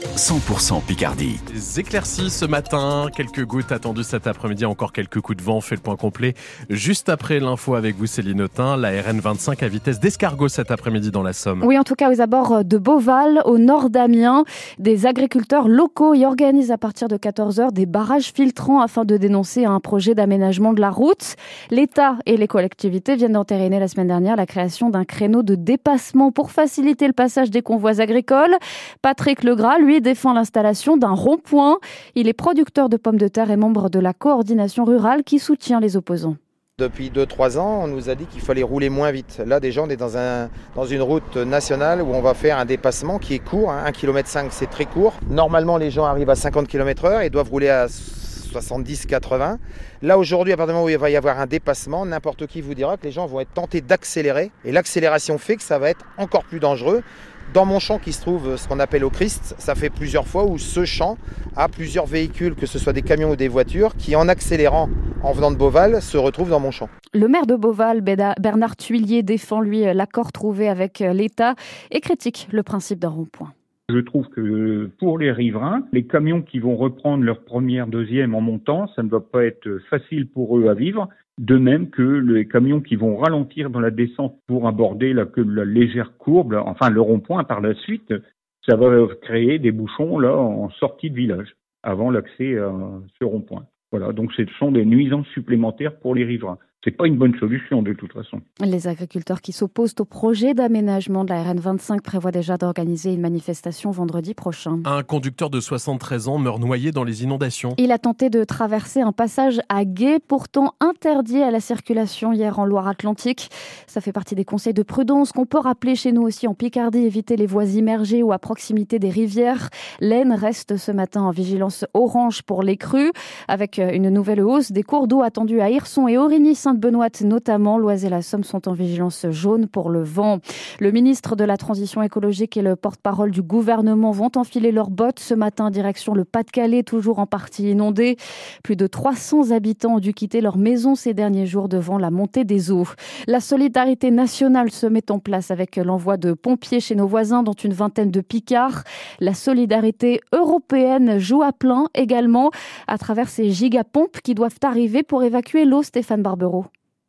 100% Picardie. Des éclaircies ce matin, quelques gouttes attendues cet après-midi, encore quelques coups de vent, fait le point complet. Juste après l'info avec vous Céline Autin, la RN25 à vitesse d'escargot cet après-midi dans la Somme. Oui, en tout cas aux abords de Beauval, au nord d'Amiens, des agriculteurs locaux y organisent à partir de 14h des barrages filtrants afin de dénoncer un projet d'aménagement de la route. L'État et les collectivités viennent d'entériner la semaine dernière la création d'un créneau de dépassement pour faciliter le passage des convois agricoles. Patrick Legras, lui, défend l'installation d'un rond-point. Il est producteur de pommes de terre et membre de la coordination rurale qui soutient les opposants. Depuis 2-3 ans, on nous a dit qu'il fallait rouler moins vite. Là, déjà, on est dans, un, dans une route nationale où on va faire un dépassement qui est court. 1,5 km, c'est très court. Normalement, les gens arrivent à 50 km/h et doivent rouler à 70-80. Là, aujourd'hui, à partir du moment où il va y avoir un dépassement, n'importe qui vous dira que les gens vont être tentés d'accélérer. Et l'accélération fait que ça va être encore plus dangereux. Dans mon champ qui se trouve ce qu'on appelle au Christ, ça fait plusieurs fois où ce champ a plusieurs véhicules, que ce soit des camions ou des voitures, qui en accélérant en venant de Beauval se retrouvent dans mon champ. Le maire de Beauval, Bernard Tuillier, défend lui l'accord trouvé avec l'État et critique le principe d'un rond-point. Je trouve que pour les riverains, les camions qui vont reprendre leur première, deuxième en montant, ça ne va pas être facile pour eux à vivre. De même que les camions qui vont ralentir dans la descente pour aborder la, légère courbe, enfin le rond-point par la suite, ça va créer des bouchons là en sortie de village avant l'accès à ce rond-point. Voilà, donc ce sont des nuisances supplémentaires pour les riverains c'est pas une bonne solution de toute façon. Les agriculteurs qui s'opposent au projet d'aménagement de la RN25 prévoient déjà d'organiser une manifestation vendredi prochain. Un conducteur de 73 ans meurt noyé dans les inondations. Il a tenté de traverser un passage à guet, pourtant interdit à la circulation hier en Loire-Atlantique. Ça fait partie des conseils de prudence qu'on peut rappeler chez nous aussi en Picardie, éviter les voies immergées ou à proximité des rivières. L'Aisne reste ce matin en vigilance orange pour les crues, avec une nouvelle hausse des cours d'eau attendus à Hirson et Aurigny benoît notamment, l'Oise et la Somme sont en vigilance jaune pour le vent. Le ministre de la Transition écologique et le porte-parole du gouvernement vont enfiler leurs bottes ce matin direction le Pas-de-Calais, toujours en partie inondé. Plus de 300 habitants ont dû quitter leur maison ces derniers jours devant la montée des eaux. La solidarité nationale se met en place avec l'envoi de pompiers chez nos voisins, dont une vingtaine de Picards. La solidarité européenne joue à plein également à travers ces gigapompes qui doivent arriver pour évacuer l'eau, Stéphane Barbero.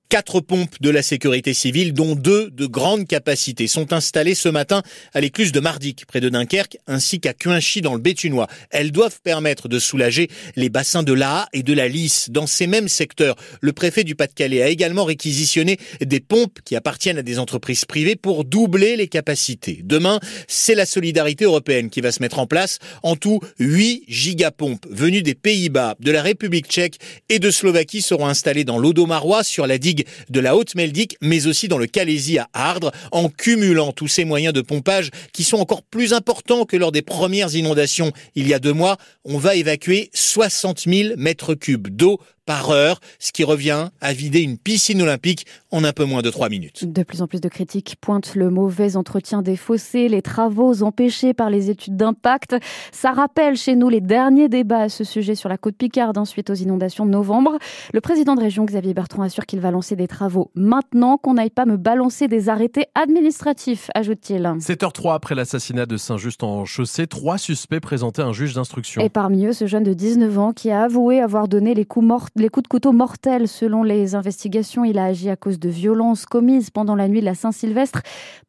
Quatre pompes de la sécurité civile, dont deux de grande capacité, sont installées ce matin à l'écluse de Mardic, près de Dunkerque, ainsi qu'à Cuinchy, dans le Béthunois. Elles doivent permettre de soulager les bassins de l'Aa et de la Lys. Dans ces mêmes secteurs, le préfet du Pas-de-Calais a également réquisitionné des pompes qui appartiennent à des entreprises privées pour doubler les capacités. Demain, c'est la solidarité européenne qui va se mettre en place. En tout, 8 gigapompes venues des Pays-Bas, de la République tchèque et de Slovaquie seront installées dans l'Odomarois sur la digue de la Haute-Meldic, mais aussi dans le Calaisie à Ardres, en cumulant tous ces moyens de pompage qui sont encore plus importants que lors des premières inondations il y a deux mois. On va évacuer 60 000 mètres cubes d'eau par heure, ce qui revient à vider une piscine olympique en un peu moins de trois minutes. De plus en plus de critiques pointent le mauvais entretien des fossés, les travaux empêchés par les études d'impact. Ça rappelle chez nous les derniers débats à ce sujet sur la côte Picarde ensuite aux inondations de novembre. Le président de région Xavier Bertrand assure qu'il va lancer des travaux maintenant, qu'on n'aille pas me balancer des arrêtés administratifs, ajoute-t-il. 7h03 après l'assassinat de Saint-Just en chaussée, trois suspects présentaient un juge d'instruction. Et parmi eux, ce jeune de 19 ans qui a avoué avoir donné les coups morts les coups de couteau mortels. Selon les investigations, il a agi à cause de violences commises pendant la nuit de la Saint-Sylvestre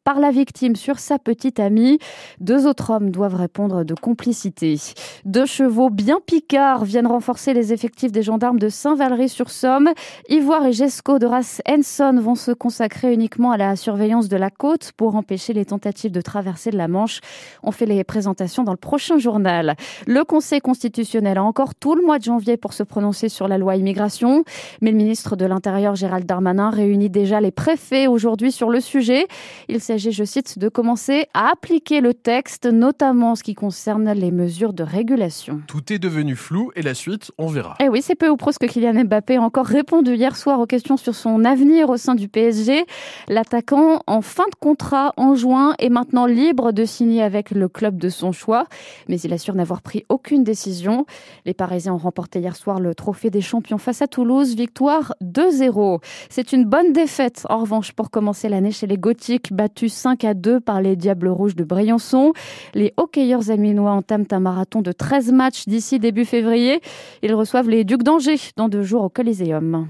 par la victime sur sa petite amie. Deux autres hommes doivent répondre de complicité. Deux chevaux bien picards viennent renforcer les effectifs des gendarmes de Saint-Valery-sur-Somme. Ivoire et Gesco de race Henson vont se consacrer uniquement à la surveillance de la côte pour empêcher les tentatives de traversée de la Manche. On fait les présentations dans le prochain journal. Le Conseil constitutionnel a encore tout le mois de janvier pour se prononcer sur la loi immigration. Mais le ministre de l'Intérieur, Gérald Darmanin, réunit déjà les préfets aujourd'hui sur le sujet. Il s'agit, je cite, de commencer à appliquer le texte, notamment en ce qui concerne les mesures de régulation. Tout est devenu flou et la suite, on verra. Eh oui, c'est peu ou prou ce que Kylian Mbappé a encore répondu hier soir aux questions sur son avenir au sein du PSG. L'attaquant, en fin de contrat en juin, est maintenant libre de signer avec le club de son choix. Mais il assure n'avoir pris aucune décision. Les Parisiens ont remporté hier soir le trophée des champions champions face à Toulouse, victoire 2-0. C'est une bonne défaite en revanche pour commencer l'année chez les Gothiques, battus 5 à 2 par les Diables Rouges de Briançon. Les hockeyeurs aminois entament un marathon de 13 matchs d'ici début février. Ils reçoivent les Ducs d'Angers dans deux jours au Coliseum.